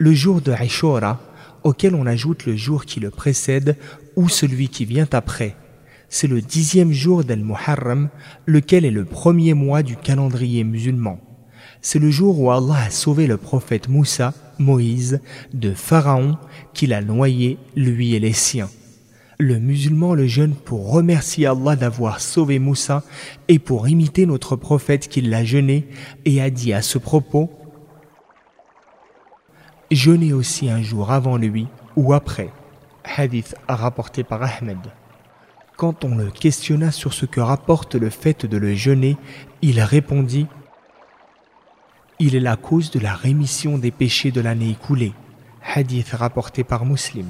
le jour de Ashura, auquel on ajoute le jour qui le précède ou celui qui vient après. C'est le dixième jour d'Al-Muharram, lequel est le premier mois du calendrier musulman. C'est le jour où Allah a sauvé le prophète Moussa, Moïse, de Pharaon, qu'il a noyé, lui et les siens. Le musulman le jeûne pour remercier Allah d'avoir sauvé Moussa et pour imiter notre prophète qui l'a jeûné et a dit à ce propos Jeûnez aussi un jour avant lui ou après. Hadith rapporté par Ahmed. Quand on le questionna sur ce que rapporte le fait de le jeûner, il répondit Il est la cause de la rémission des péchés de l'année écoulée. Hadith rapporté par Muslim.